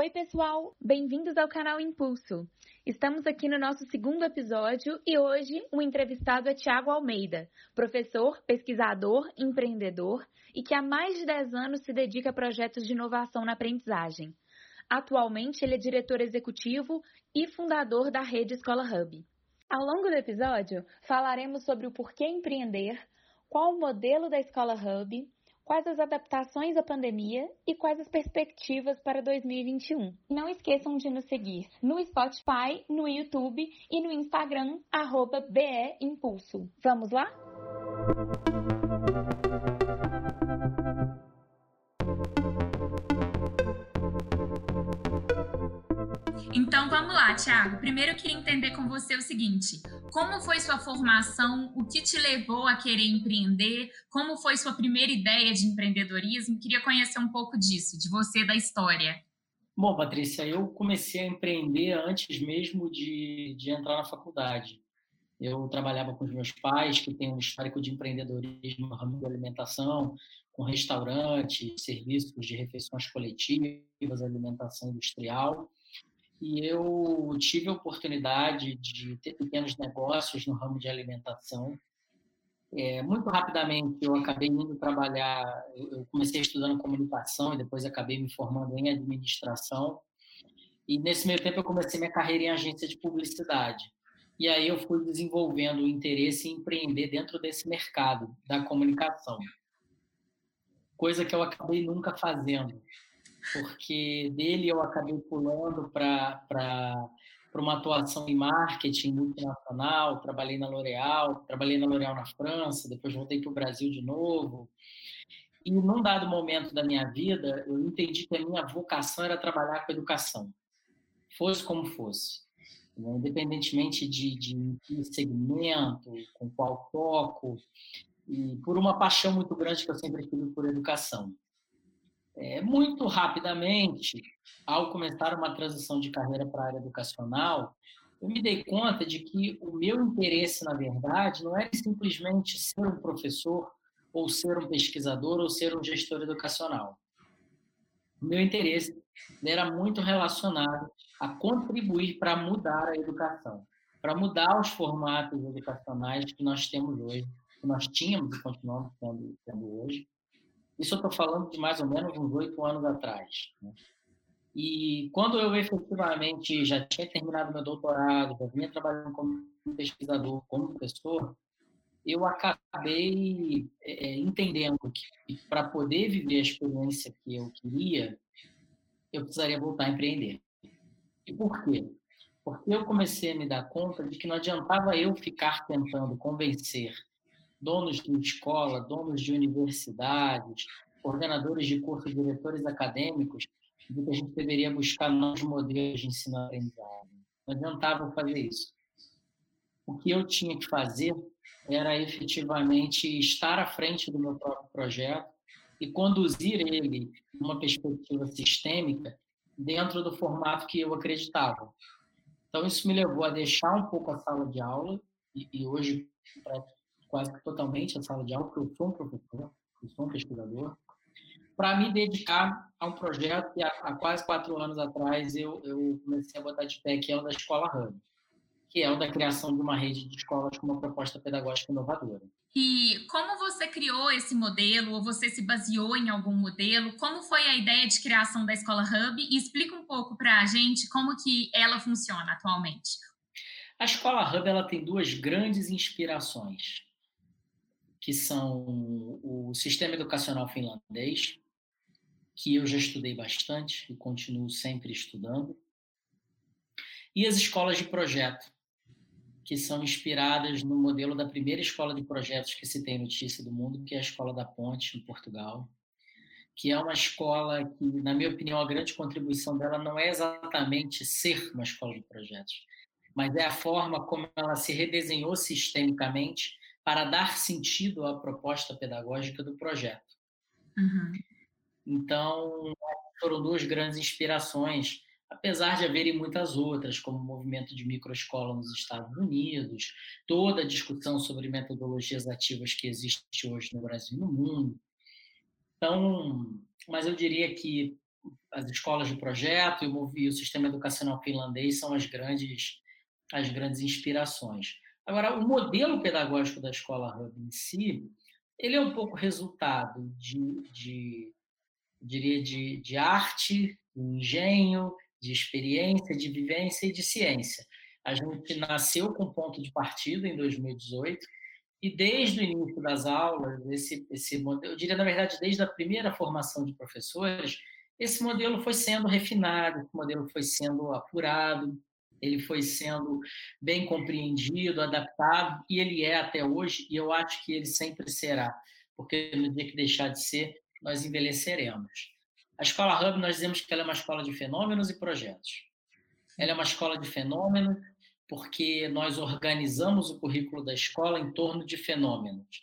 Oi, pessoal! Bem-vindos ao canal Impulso. Estamos aqui no nosso segundo episódio e hoje o entrevistado é Tiago Almeida, professor, pesquisador, empreendedor e que há mais de 10 anos se dedica a projetos de inovação na aprendizagem. Atualmente, ele é diretor executivo e fundador da rede Escola Hub. Ao longo do episódio, falaremos sobre o porquê empreender, qual o modelo da Escola Hub, quais as adaptações à pandemia e quais as perspectivas para 2021. Não esqueçam de nos seguir no Spotify, no YouTube e no Instagram, arroba BE Impulso. Vamos lá? Então vamos lá, Thiago. Primeiro eu queria entender com você o seguinte: como foi sua formação? O que te levou a querer empreender? Como foi sua primeira ideia de empreendedorismo? Queria conhecer um pouco disso, de você, da história. Bom, Patrícia, eu comecei a empreender antes mesmo de, de entrar na faculdade. Eu trabalhava com os meus pais, que têm um histórico de empreendedorismo no ramo da alimentação, com restaurantes, serviços de refeições coletivas, alimentação industrial e eu tive a oportunidade de ter pequenos negócios no ramo de alimentação. É, muito rapidamente eu acabei indo trabalhar, eu comecei estudando comunicação e depois acabei me formando em administração. E nesse meio tempo eu comecei minha carreira em agência de publicidade. E aí eu fui desenvolvendo o interesse em empreender dentro desse mercado da comunicação. Coisa que eu acabei nunca fazendo porque dele eu acabei pulando para uma atuação em marketing multinacional, trabalhei na L'Oréal, trabalhei na L'Oréal na França, depois voltei para o Brasil de novo. E num dado momento da minha vida, eu entendi que a minha vocação era trabalhar com educação, fosse como fosse. Né? Independentemente de, de que segmento, com qual foco, e por uma paixão muito grande que eu sempre tive por educação. É, muito rapidamente, ao começar uma transição de carreira para a área educacional, eu me dei conta de que o meu interesse, na verdade, não era simplesmente ser um professor, ou ser um pesquisador, ou ser um gestor educacional. O meu interesse era muito relacionado a contribuir para mudar a educação, para mudar os formatos educacionais que nós temos hoje, que nós tínhamos e continuamos tendo, tendo hoje, isso eu estou falando de mais ou menos uns oito anos atrás. Né? E quando eu efetivamente já tinha terminado meu doutorado, já vinha trabalhando como pesquisador, como professor, eu acabei é, entendendo que para poder viver a experiência que eu queria, eu precisaria voltar a empreender. E por quê? Porque eu comecei a me dar conta de que não adiantava eu ficar tentando convencer donos de escola, donos de universidades, coordenadores de curso, diretores acadêmicos, de que a gente deveria buscar novos modelos de ensino-aprendizagem. Não adiantava fazer isso. O que eu tinha que fazer era efetivamente estar à frente do meu próprio projeto e conduzir ele numa perspectiva sistêmica dentro do formato que eu acreditava. Então, isso me levou a deixar um pouco a sala de aula, e, e hoje quase que totalmente a sala de aula, porque eu sou um professor, eu sou um pesquisador, para me dedicar a um projeto que há, há, quase quatro anos atrás eu, eu comecei a botar de pé, que é o da Escola Hub, que é o da criação de uma rede de escolas com uma proposta pedagógica inovadora. E como você criou esse modelo, ou você se baseou em algum modelo? Como foi a ideia de criação da Escola Hub? E explica um pouco para a gente como que ela funciona atualmente. A Escola Hub ela tem duas grandes inspirações que são o sistema educacional finlandês, que eu já estudei bastante e continuo sempre estudando, e as escolas de projeto, que são inspiradas no modelo da primeira escola de projetos que se tem notícia do mundo, que é a Escola da Ponte, em Portugal, que é uma escola que, na minha opinião, a grande contribuição dela não é exatamente ser uma escola de projetos, mas é a forma como ela se redesenhou sistemicamente para dar sentido à proposta pedagógica do projeto. Uhum. Então, foram duas grandes inspirações, apesar de haverem muitas outras, como o movimento de microescola nos Estados Unidos, toda a discussão sobre metodologias ativas que existe hoje no Brasil e no mundo. Então, mas eu diria que as escolas de projeto e o sistema educacional finlandês são as grandes, as grandes inspirações. Agora, o modelo pedagógico da escola Hub em si, ele é um pouco resultado de, de diria, de, de arte, de engenho, de experiência, de vivência e de ciência. A gente nasceu com ponto de partida em 2018 e desde o início das aulas, esse, esse modelo, eu diria, na verdade, desde a primeira formação de professores, esse modelo foi sendo refinado, esse modelo foi sendo apurado, ele foi sendo bem compreendido, adaptado, e ele é até hoje, e eu acho que ele sempre será, porque no dia que deixar de ser, nós envelheceremos. A escola Hub, nós dizemos que ela é uma escola de fenômenos e projetos. Ela é uma escola de fenômenos porque nós organizamos o currículo da escola em torno de fenômenos.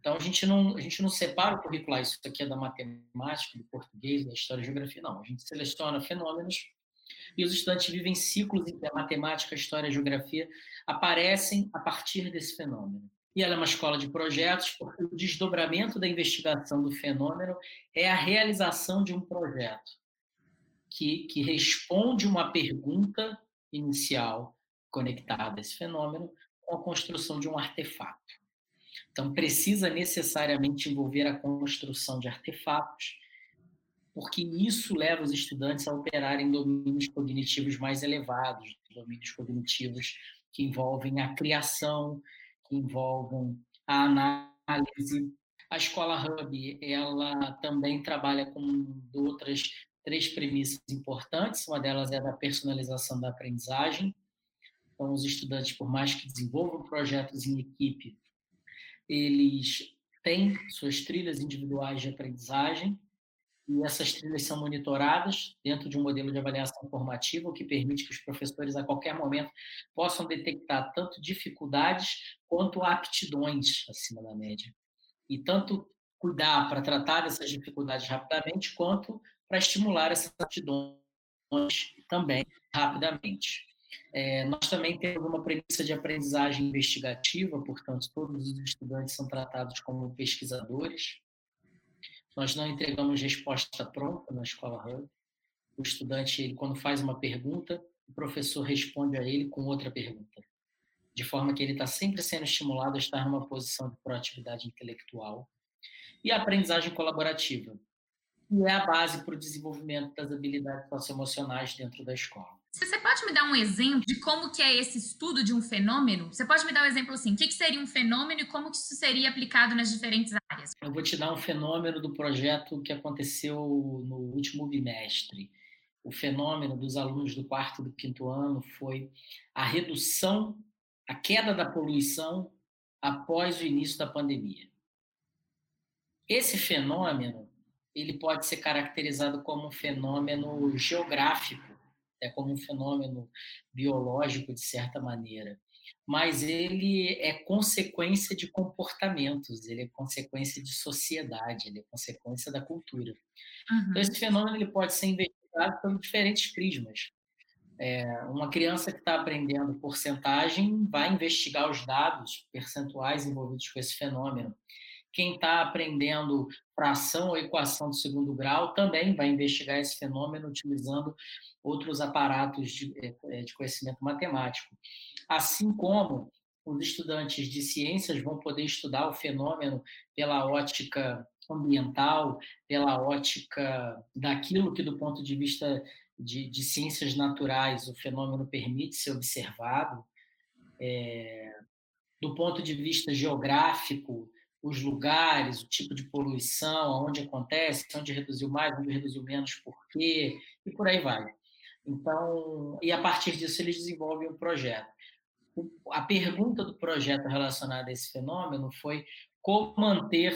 Então, a gente não, a gente não separa o currículo, isso aqui é da matemática, do português, da história e geografia, não. A gente seleciona fenômenos e os estudantes vivem ciclos em que a matemática, a história a geografia aparecem a partir desse fenômeno. E ela é uma escola de projetos, porque o desdobramento da investigação do fenômeno é a realização de um projeto que, que responde uma pergunta inicial conectada a esse fenômeno com a construção de um artefato. Então, precisa necessariamente envolver a construção de artefatos, porque isso leva os estudantes a operarem domínios cognitivos mais elevados, domínios cognitivos que envolvem a criação, que envolvem a análise. A escola Hub, ela também trabalha com outras três premissas importantes. Uma delas é a da personalização da aprendizagem. Então, os estudantes, por mais que desenvolvam projetos em equipe, eles têm suas trilhas individuais de aprendizagem e essas trilhas são monitoradas dentro de um modelo de avaliação formativa, o que permite que os professores, a qualquer momento, possam detectar tanto dificuldades quanto aptidões acima da média. E tanto cuidar para tratar dessas dificuldades rapidamente, quanto para estimular essas aptidões também rapidamente. É, nós também temos uma premissa de aprendizagem investigativa, portanto, todos os estudantes são tratados como pesquisadores, nós não entregamos resposta pronta na escola Hub. O estudante, ele, quando faz uma pergunta, o professor responde a ele com outra pergunta, de forma que ele está sempre sendo estimulado a estar numa posição de proatividade intelectual. E a aprendizagem colaborativa, que é a base para o desenvolvimento das habilidades socioemocionais dentro da escola. Você pode me dar um exemplo de como que é esse estudo de um fenômeno? Você pode me dar um exemplo assim, o que, que seria um fenômeno e como que isso seria aplicado nas diferentes Eu vou te dar um fenômeno do projeto que aconteceu no último bimestre. O fenômeno dos alunos do quarto e do quinto ano foi a redução, a queda da poluição após o início da pandemia. Esse fenômeno ele pode ser caracterizado como um fenômeno geográfico é como um fenômeno biológico, de certa maneira. Mas ele é consequência de comportamentos, ele é consequência de sociedade, ele é consequência da cultura. Uhum. Então, esse fenômeno ele pode ser investigado por diferentes prismas. É, uma criança que está aprendendo porcentagem vai investigar os dados percentuais envolvidos com esse fenômeno. Quem está aprendendo fração ou equação de segundo grau também vai investigar esse fenômeno utilizando outros aparatos de, eh, eh, de conhecimento matemático. Assim como os estudantes de ciências vão poder estudar o fenômeno pela ótica ambiental, pela ótica daquilo que, do ponto de vista de, de ciências naturais, o fenômeno permite ser observado, é, do ponto de vista geográfico, os lugares, o tipo de poluição, onde acontece, onde reduziu mais, onde reduziu menos, por quê, e por aí vai. Então, e a partir disso eles desenvolvem um projeto. A pergunta do projeto relacionada a esse fenômeno foi como manter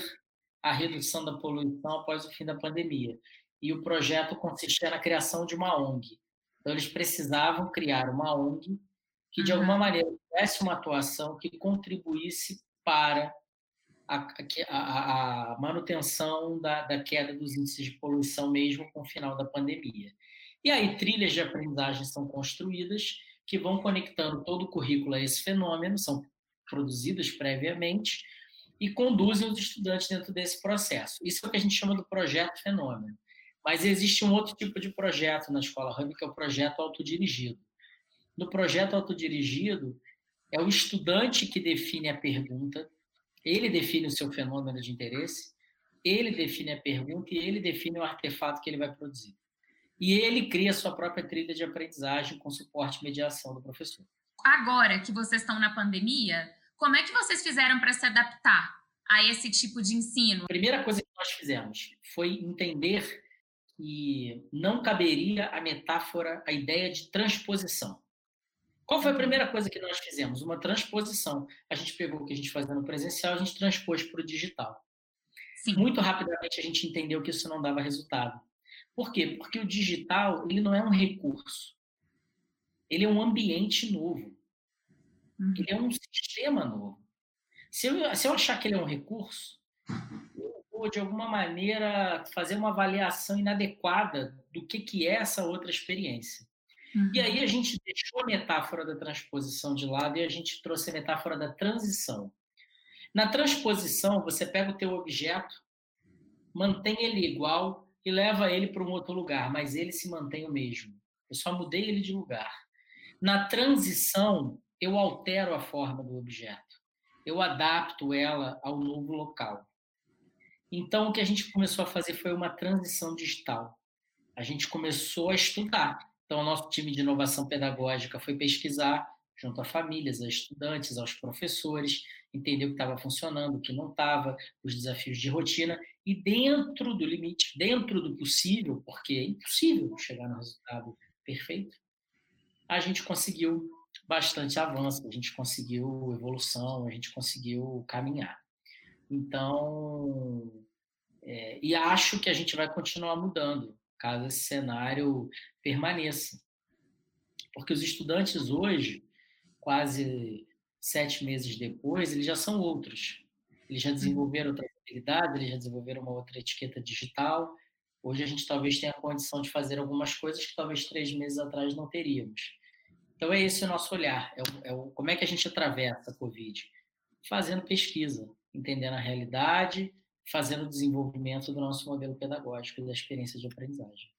a redução da poluição após o fim da pandemia. E o projeto consistia na criação de uma ONG. Então, eles precisavam criar uma ONG que, de alguma maneira, tivesse uma atuação que contribuísse para a, a, a manutenção da, da, queda dos índices de poluição, mesmo com o final da pandemia. E aí, trilhas de aprendizagem são construídas que vão conectando todo o currículo a esse fenômeno, são produzidas previamente e conduzem os estudantes dentro desse processo. Isso é o que a gente chama do projeto fenômeno. Mas existe um outro tipo de projeto na Escola Hub, que é o projeto autodirigido. No projeto autodirigido, é o estudante que define a pergunta, ele define o seu fenômeno de interesse, ele define a pergunta e ele define o artefato que ele vai produzir. E ele cria a sua própria trilha de aprendizagem com suporte e mediação do professor. Agora que vocês estão na pandemia, como é que vocês fizeram para se adaptar a esse tipo de ensino? A primeira coisa que nós fizemos foi entender que não caberia a metáfora, a ideia de transposição. Qual foi a primeira coisa que nós fizemos? Uma transposição. A gente pegou o que a gente fazia no presencial, a gente transpôs para o digital. Sim. Muito rapidamente a gente entendeu que isso não dava resultado. Por quê? Porque o digital ele não é um recurso. Ele é um ambiente novo. Uhum. Ele é um sistema novo. Se eu, se eu achar que ele é um recurso, eu vou, de alguma maneira, fazer uma avaliação inadequada do que, que é essa outra experiência. Uhum. E aí a gente deixou a metáfora da transposição de lado e a gente trouxe a metáfora da transição. Na transposição, você pega o teu objeto, mantém ele igual e leva ele para um outro lugar, mas ele se mantém o mesmo. Eu só mudei ele de lugar. Na transição, eu altero a forma do objeto. Eu adapto ela ao novo local. Então, o que a gente começou a fazer foi uma transição digital. A gente começou a estudar. Então, nosso time de inovação pedagógica foi pesquisar junto a famílias, a estudantes, aos professores, entender o que estava funcionando, o que não estava, os desafios de rotina, e dentro do limite, dentro do possível, porque é impossível chegar no resultado perfeito, a gente conseguiu bastante avanço, a gente conseguiu evolução, a gente conseguiu caminhar. Então, é, e acho que a gente vai continuar mudando caso esse cenário permaneça. Porque os estudantes hoje, quase sete meses depois, eles já são outros. Eles já desenvolveram outra habilidade, eles já desenvolveram uma outra etiqueta digital. Hoje a gente talvez tenha a condição de fazer algumas coisas que talvez três meses atrás não teríamos. Então é esse o nosso olhar. É, o, é o, como é que a gente atravessa a Covid? Fazendo pesquisa, entendendo a realidade, fazendo o desenvolvimento do nosso modelo pedagógico e da experiência de aprendizagem.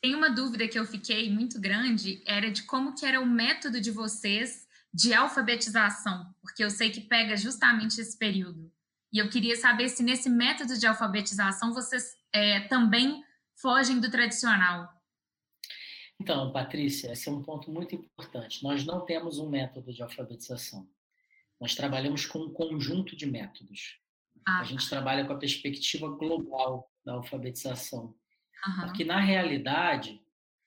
Tem uma dúvida que eu fiquei muito grande, era de como que era o método de vocês de alfabetização, porque eu sei que pega justamente esse período. E eu queria saber se nesse método de alfabetização vocês é, também fogem do tradicional. Então, Patrícia, esse é um ponto muito importante. Nós não temos um método de alfabetização. Nós trabalhamos com um conjunto de métodos. Ah, a gente trabalha com a perspectiva global da alfabetização. Uhum. Porque, na realidade,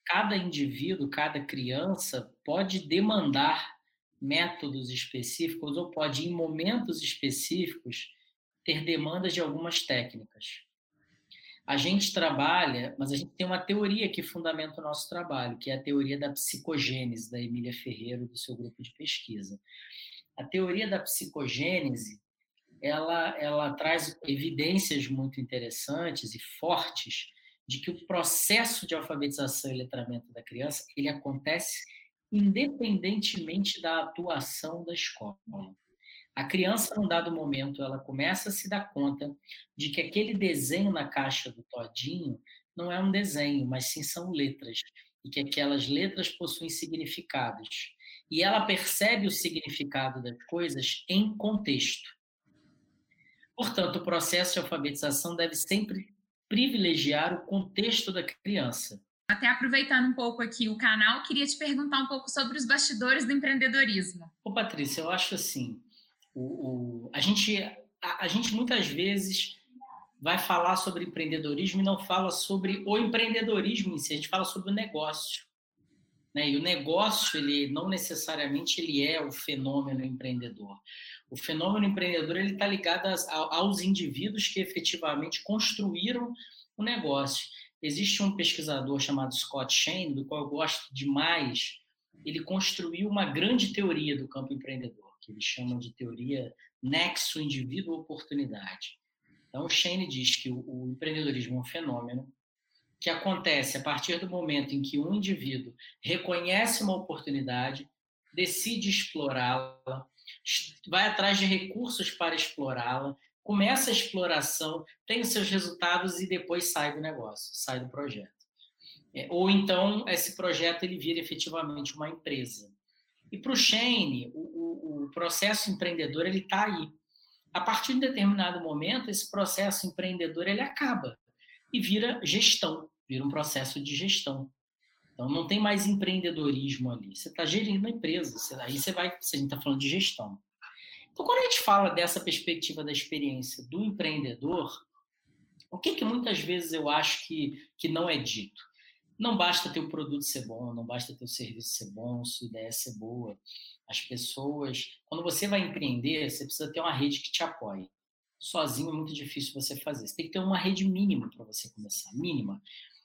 cada indivíduo, cada criança pode demandar métodos específicos ou pode, em momentos específicos, ter demandas de algumas técnicas. A gente trabalha, mas a gente tem uma teoria que fundamenta o nosso trabalho, que é a teoria da psicogênese, da Emília Ferreira, do seu grupo de pesquisa. A teoria da psicogênese, ela, ela traz evidências muito interessantes e fortes de que o processo de alfabetização e letramento da criança ele acontece independentemente da atuação da escola. A criança, num dado momento, ela começa a se dar conta de que aquele desenho na caixa do todinho não é um desenho, mas sim são letras, e que aquelas letras possuem significados. E ela percebe o significado das coisas em contexto. Portanto, o processo de alfabetização deve sempre privilegiar o contexto da criança. Até aproveitando um pouco aqui o canal, queria te perguntar um pouco sobre os bastidores do empreendedorismo. Ô, Patrícia, eu acho assim, o, o a, gente, a, a gente muitas vezes vai falar sobre empreendedorismo e não fala sobre o empreendedorismo em si, a gente fala sobre o negócio. Né? E o negócio, ele não necessariamente ele é o fenômeno empreendedor. O fenômeno empreendedor ele está ligado aos indivíduos que efetivamente construíram o negócio. Existe um pesquisador chamado Scott Shane, do qual eu gosto demais. Ele construiu uma grande teoria do campo empreendedor, que ele chama de teoria nexo indivíduo-oportunidade. Então, o Shane diz que o empreendedorismo é um fenômeno que acontece a partir do momento em que um indivíduo reconhece uma oportunidade, decide explorá-la, vai atrás de recursos para explorá-la, começa a exploração, tem os seus resultados e depois sai do negócio, sai do projeto. É, ou então esse projeto ele vira efetivamente uma empresa. E para o Shane, o processo empreendedor ele está aí. A partir de um determinado momento, esse processo empreendedor ele acaba e vira gestão, vira um processo de gestão. Então não tem mais empreendedorismo ali. Você está gerindo a empresa. Aí você vai, você está falando de gestão. Então quando a gente fala dessa perspectiva da experiência do empreendedor, o que que muitas vezes eu acho que que não é dito? Não basta ter o produto ser bom, não basta ter o serviço ser bom, sua ideia ser boa. As pessoas, quando você vai empreender, você precisa ter uma rede que te apoie. Sozinho é muito difícil você fazer. Você tem que ter uma rede mínima para você começar, mínima.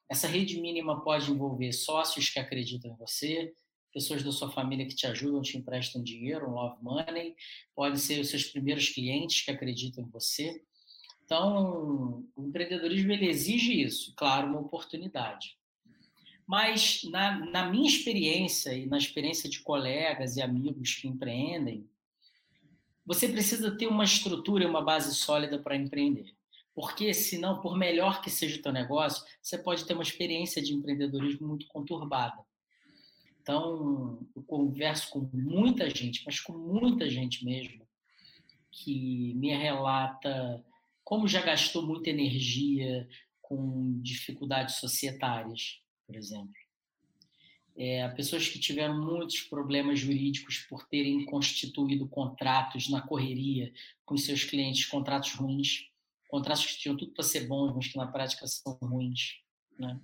Essa rede mínima pode envolver sócios que acreditam em você, pessoas da sua família que te ajudam, te emprestam dinheiro, um love money, pode ser os seus primeiros clientes que acreditam em você. Então, o empreendedorismo ele exige isso, claro, uma oportunidade. Mas na, na minha experiência e na experiência de colegas e amigos que empreendem, você precisa ter uma estrutura e uma base sólida para empreender. Porque, senão, por melhor que seja o teu negócio, você pode ter uma experiência de empreendedorismo muito conturbada. Então, eu converso com muita gente, mas com muita gente mesmo, que me relata como já gastou muita energia com dificuldades societárias, por exemplo. É, pessoas que tiveram muitos problemas jurídicos por terem constituído contratos na correria com seus clientes, contratos ruins, contratos que tinham tudo para ser bons, mas que na prática são ruins. Né?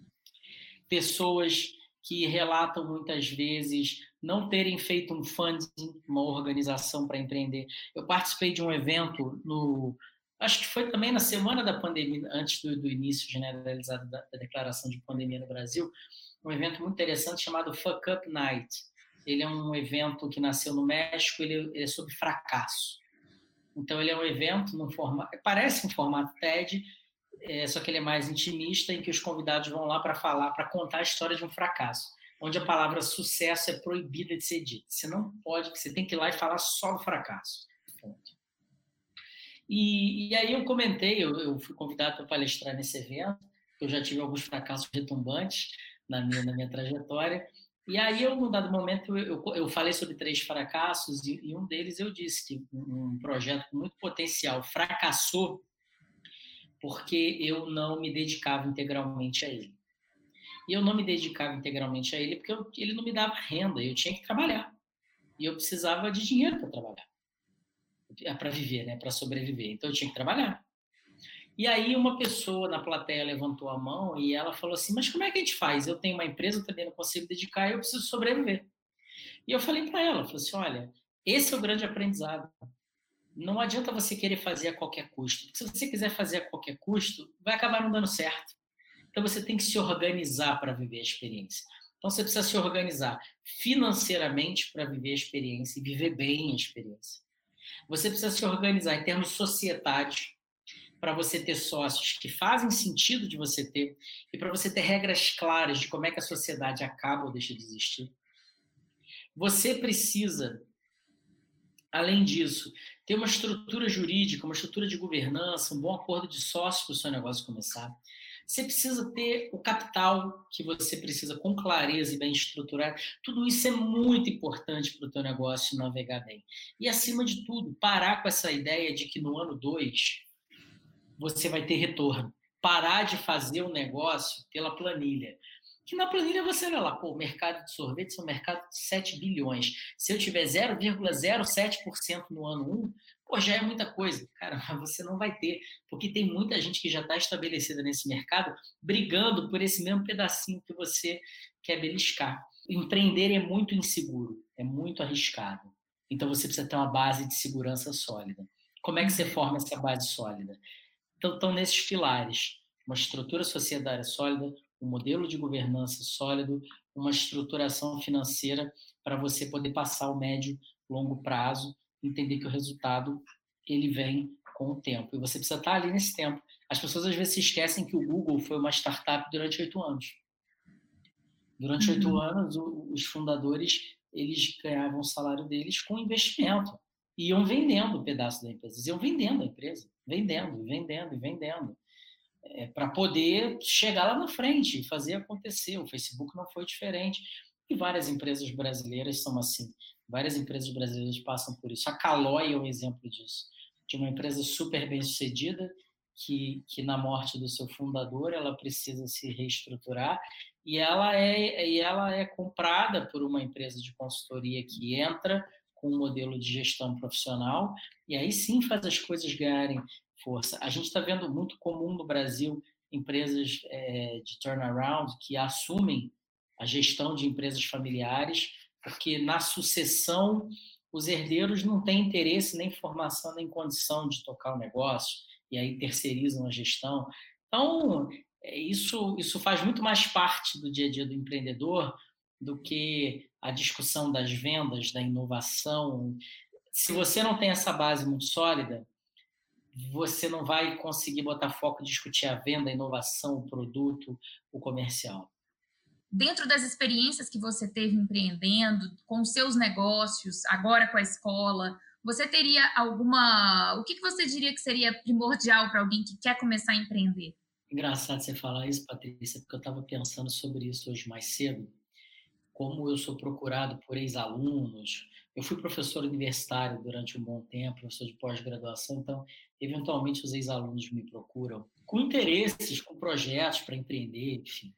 Pessoas que relatam muitas vezes não terem feito um funding, uma organização para empreender. Eu participei de um evento no acho que foi também na semana da pandemia, antes do, do início generalizado da, da, declaração de pandemia no Brasil, um evento muito interessante chamado Fuck Up Night. Ele é um evento que nasceu no México, ele, ele é sobre fracasso. Então ele é um evento no formato, parece um formato TED, é, só que ele é mais intimista, em que os convidados vão lá para falar, para contar a história de um fracasso, onde a palavra sucesso é proibida de ser dita. Você não pode, você tem que ir lá e falar só do fracasso. E, e aí eu comentei, eu, eu fui convidado para palestrar nesse evento, eu já tive alguns fracassos retumbantes na minha, na minha trajetória, e aí, eu, num dado momento, eu, eu falei sobre três fracassos e, e, um deles eu disse que um projeto com muito potencial fracassou porque eu não me dedicava integralmente a ele. E eu não me dedicava integralmente a ele porque eu, ele não me dava renda, eu tinha que trabalhar. E eu precisava de dinheiro para trabalhar. Para viver, né, para sobreviver. Então eu tinha que trabalhar. E aí uma pessoa na plateia levantou a mão e ela falou assim: "Mas como é que a gente faz? Eu tenho uma empresa, eu também não consigo dedicar, eu preciso sobreviver". E eu falei para ela, falei assim: "Olha, esse é o grande aprendizado. Não adianta você querer fazer a qualquer custo. Se você quiser fazer a qualquer custo, vai acabar não dando certo. Então você tem que se organizar para viver a experiência. Então você precisa se organizar financeiramente para viver a experiência e viver bem a experiência. Você precisa se organizar em termos societários para você ter sócios que fazem sentido de você ter e para você ter regras claras de como é que a sociedade acaba ou deixa de existir. Você precisa, além disso, ter uma estrutura jurídica, uma estrutura de governança, um bom acordo de sócios para o seu negócio começar. Você precisa ter o capital que você precisa com clareza e bem estruturado. Tudo isso é muito importante para o teu negócio navegar bem. E, acima de tudo, parar com essa ideia de que no ano 2 você vai ter retorno. Parar de fazer o negócio pela planilha. Que na planilha você olha lá, pô, o mercado de sorvete é um mercado de 7 bilhões. Se eu tiver 0,07% no ano 1, pô, já é muita coisa. Cara, você não vai ter, porque tem muita gente que já está estabelecida nesse mercado brigando por esse mesmo pedacinho que você quer beliscar. Empreender é muito inseguro, é muito arriscado. Então você precisa ter uma base de segurança sólida. Como é que você forma essa base sólida? Então, estão nesses pilares: uma estrutura societária sólida, um modelo de governança sólido, uma estruturação financeira para você poder passar o médio, longo prazo entender que o resultado ele vem com o tempo. E você precisa estar ali nesse tempo. As pessoas às vezes se esquecem que o Google foi uma startup durante oito anos. Durante oito uhum. anos, os fundadores eles ganhavam o salário deles com investimento. Iam vendendo o pedaço da empresa, iam vendendo a empresa, vendendo, vendendo e vendendo, é, para poder chegar lá na frente e fazer acontecer. O Facebook não foi diferente. E várias empresas brasileiras são assim. Várias empresas brasileiras passam por isso. A Caloi é um exemplo disso. De uma empresa super bem sucedida, que, que na morte do seu fundador ela precisa se reestruturar e ela é, e ela é comprada por uma empresa de consultoria que entra com um modelo de gestão profissional e aí sim faz as coisas ganharem força. A gente está vendo muito comum no Brasil empresas é, de turnaround que assumem a gestão de empresas familiares, porque na sucessão os herdeiros não têm interesse, nem formação, nem condição de tocar o negócio, e aí terceirizam a gestão. Então, é, isso, isso faz muito mais parte do dia a dia do empreendedor do que a discussão das vendas, da inovação. Se você não tem essa base muito sólida, você não vai conseguir botar foco em discutir a venda, a inovação, o produto, o comercial. Dentro das experiências que você teve empreendendo, com seus negócios, agora com a escola, você teria alguma. O que você diria que seria primordial para alguém que quer começar a empreender? Engraçado você falar isso, Patrícia, porque eu estava pensando sobre isso hoje mais cedo. Como eu sou procurado por ex-alunos, eu fui professor universitário durante um bom tempo, professor de pós-graduação, então, eventualmente, os ex-alunos me procuram com interesses, com projetos para empreender, enfim.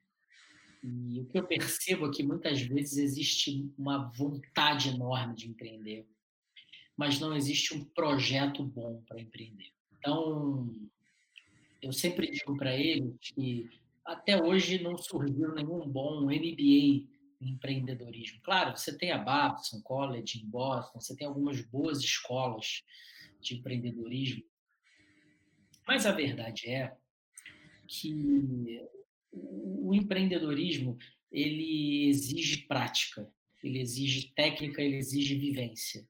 E o que eu percebo é que muitas vezes existe uma vontade enorme de empreender, mas não existe um projeto bom para empreender. Então, eu sempre digo para eles que até hoje não surgiu nenhum bom MBA empreendedorismo. Claro, você tem a Babson College em Boston, você tem algumas boas escolas de empreendedorismo, mas a verdade é que o empreendedorismo ele exige prática, ele exige técnica, ele exige vivência.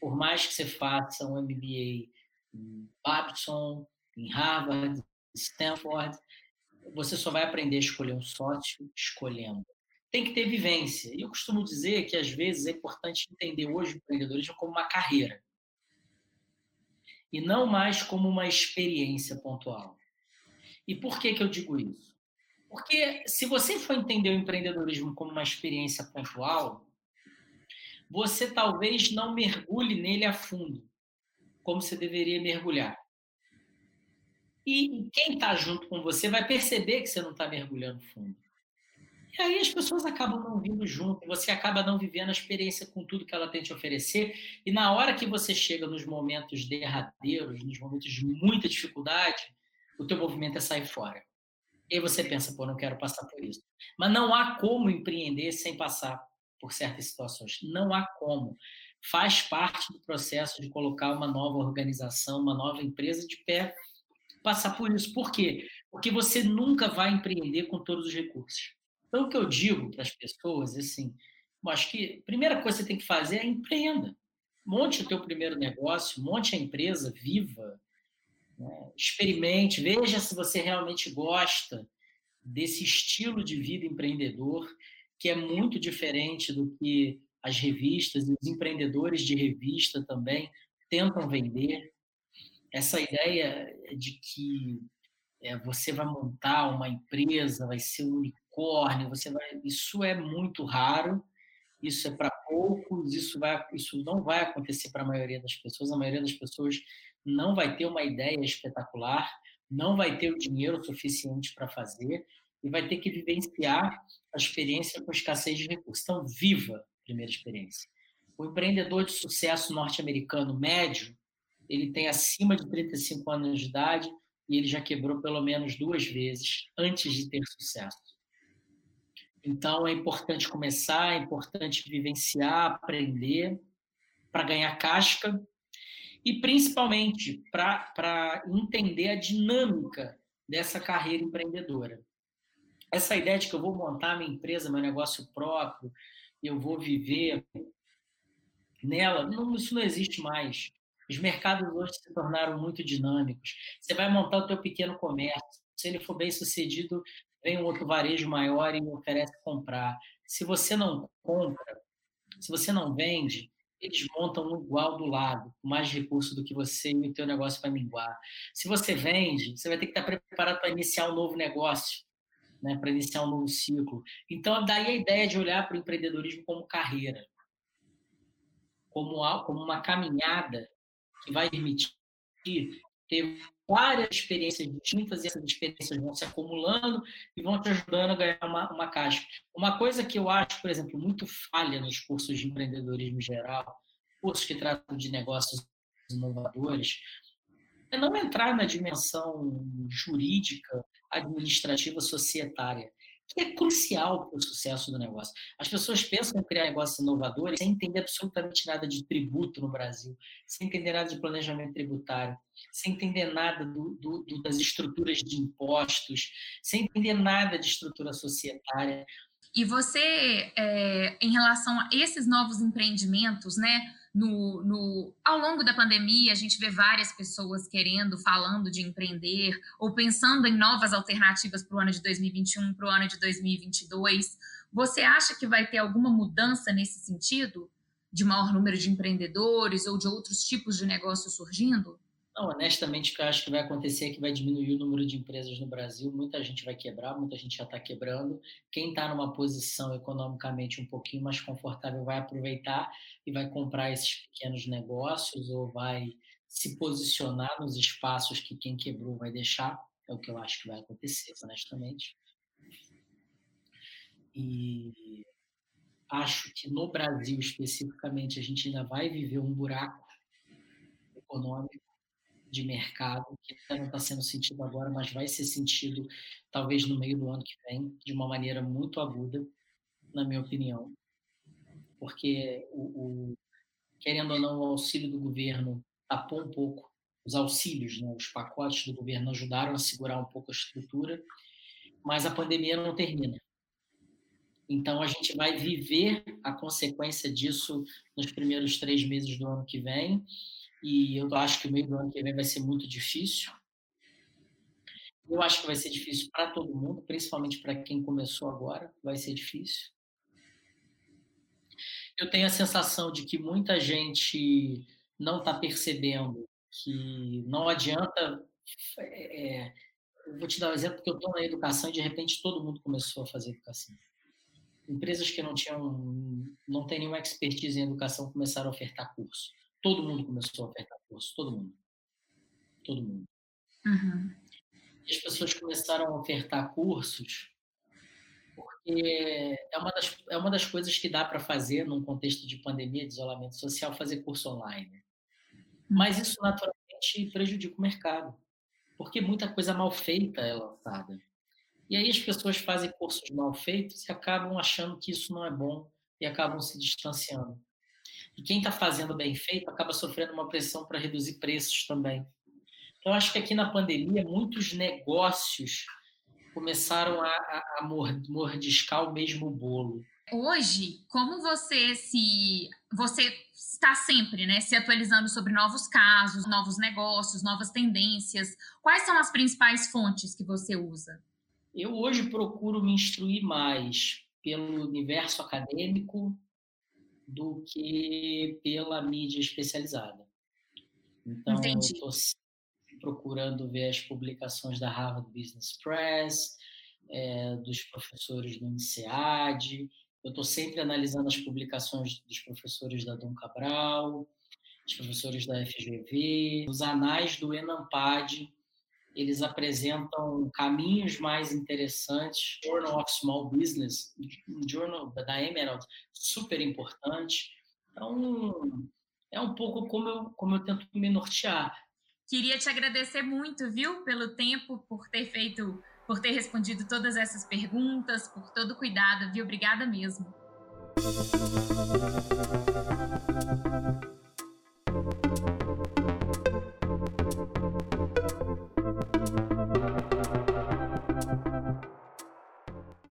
Por mais que você faça um MBA em Babson, em Harvard, Stanford, você só vai aprender a escolher um sócio escolhendo. Tem que ter vivência. E eu costumo dizer que, às vezes, é importante entender hoje o empreendedorismo como uma carreira e não mais como uma experiência pontual. E por que, que eu digo isso? Porque se você for entender o empreendedorismo como uma experiência pontual, você talvez não mergulhe nele a fundo, como você deveria mergulhar. E quem está junto com você vai perceber que você não está mergulhando fundo. E aí as pessoas acabam não vindo junto, você acaba não vivendo a experiência com tudo que ela tem te oferecer. E na hora que você chega nos momentos derradeiros, nos momentos de muita dificuldade, o teu movimento é sair fora. E aí você pensa, pô, não quero passar por isso. Mas não há como empreender sem passar por certas situações. Não há como. Faz parte do processo de colocar uma nova organização, uma nova empresa de pé passar por isso. Por quê? Porque você nunca vai empreender com todos os recursos. Então, o que eu digo para as pessoas é assim: acho que a primeira coisa que você tem que fazer é empreenda. Monte o teu primeiro negócio, monte a empresa viva, né? experimente, veja se você realmente gosta desse estilo de vida empreendedor, que é muito diferente do que as revistas e os empreendedores de revista também tentam vender essa ideia de que é, você vai montar uma empresa, vai ser um unicórnio, você vai, isso é muito raro, isso é para poucos, isso vai, isso não vai acontecer para a maioria das pessoas. A maioria das pessoas não vai ter uma ideia espetacular, não vai ter o dinheiro suficiente para fazer e vai ter que vivenciar a experiência com escassez de recursos. Então, viva a primeira experiência. O empreendedor de sucesso norte-americano médio ele tem acima de 35 anos de idade e ele já quebrou pelo menos duas vezes antes de ter sucesso. Então é importante começar, é importante vivenciar, aprender para ganhar casca e principalmente para entender a dinâmica dessa carreira empreendedora. Essa ideia de que eu vou montar minha empresa, meu negócio próprio, eu vou viver nela, não, isso não existe mais. Os mercados hoje se tornaram muito dinâmicos. Você vai montar o teu pequeno comércio. Se ele for bem sucedido, vem um outro varejo maior e oferece comprar. Se você não compra, se você não vende, eles montam um igual do lado, com mais recurso do que você e o teu negócio vai minguar. Se você vende, você vai ter que estar preparado para iniciar um novo negócio, né, para iniciar um novo ciclo. Então, daí a ideia de olhar para o empreendedorismo como carreira, como, como uma caminhada que vai permitir ter várias experiências distintas e essas experiências vão se acumulando e vão te ajudando a ganhar uma, uma caixa. Uma coisa que eu acho, por exemplo, muito falha nos cursos de empreendedorismo geral, cursos que tratam de negócios inovadores, é não entrar na dimensão jurídica, administrativa, societária que é crucial para o sucesso do negócio. As pessoas pensam em criar negócios inovadores sem entender absolutamente nada de tributo no Brasil, sem entender nada de planejamento tributário, sem entender nada do, do, do, das estruturas de impostos, sem entender nada de estrutura societária. E você, é, em relação a esses novos empreendimentos, né? no, no, ao longo da pandemia, a gente vê várias pessoas querendo, falando de empreender ou pensando em novas alternativas para o ano de 2021, para o ano de 2022. Você acha que vai ter alguma mudança nesse sentido? De maior número de empreendedores ou de outros tipos de negócios surgindo? Não, honestamente, o que eu acho que vai acontecer é que vai diminuir o número de empresas no Brasil. Muita gente vai quebrar, muita gente já está quebrando. Quem está numa posição economicamente um pouquinho mais confortável vai aproveitar e vai comprar esses pequenos negócios ou vai se posicionar nos espaços que quem quebrou vai deixar. É o que eu acho que vai acontecer, honestamente. E acho que no Brasil especificamente a gente ainda vai viver um buraco econômico de mercado que não está sendo sentido agora, mas vai ser sentido talvez no meio do ano que vem, de uma maneira muito aguda, na minha opinião. Porque, o, o querendo ou não, o auxílio do governo tapou um pouco, os auxílios, né, os pacotes do governo ajudaram a segurar um pouco a estrutura, mas a pandemia não termina. Então, a gente vai viver a consequência disso nos primeiros três meses do ano que vem, e eu acho que o meio do ano que vem vai ser muito difícil. Eu acho que vai ser difícil para todo mundo, principalmente para quem começou agora, vai ser difícil. Eu tenho a sensação de que muita gente não está percebendo que não adianta. É, é, eu vou te dar um exemplo, porque eu estou na educação e de repente todo mundo começou a fazer educação. Empresas que não tinham, não têm nenhuma expertise em educação começaram a ofertar curso todo mundo começou a ofertar curso, todo mundo. Todo mundo. Uhum. E as pessoas começaram a ofertar cursos porque é uma das, é uma das coisas que dá para fazer num contexto de pandemia, de isolamento social, fazer curso online. Mas isso naturalmente prejudica o mercado, porque muita coisa mal feita é lançada. E aí as pessoas fazem cursos mal feitos e acabam achando que isso não é bom e acabam se distanciando. E quem está fazendo bem feito acaba sofrendo uma pressão para reduzir preços também. Então, acho que aqui na pandemia, muitos negócios começaram a, a, a mordiscar o mesmo bolo. Hoje, como você se. Você está sempre né, se atualizando sobre novos casos, novos negócios, novas tendências. Quais são as principais fontes que você usa? Eu hoje procuro me instruir mais pelo universo acadêmico, do que pela mídia especializada. Então, Entendi. eu estou procurando ver as publicações da Harvard Business Press, é, dos professores do INSEAD, eu estou sempre analisando as publicações dos professores da Dom Cabral, dos professores da FGV, os anais do Enampad, eles apresentam caminhos mais interessantes. Journal of Small Business, Journal da Emerald, super importante. Então, é um pouco como eu, como eu tento me nortear. Queria te agradecer muito, viu, pelo tempo, por ter feito, por ter respondido todas essas perguntas, por todo o cuidado, viu? Obrigada mesmo.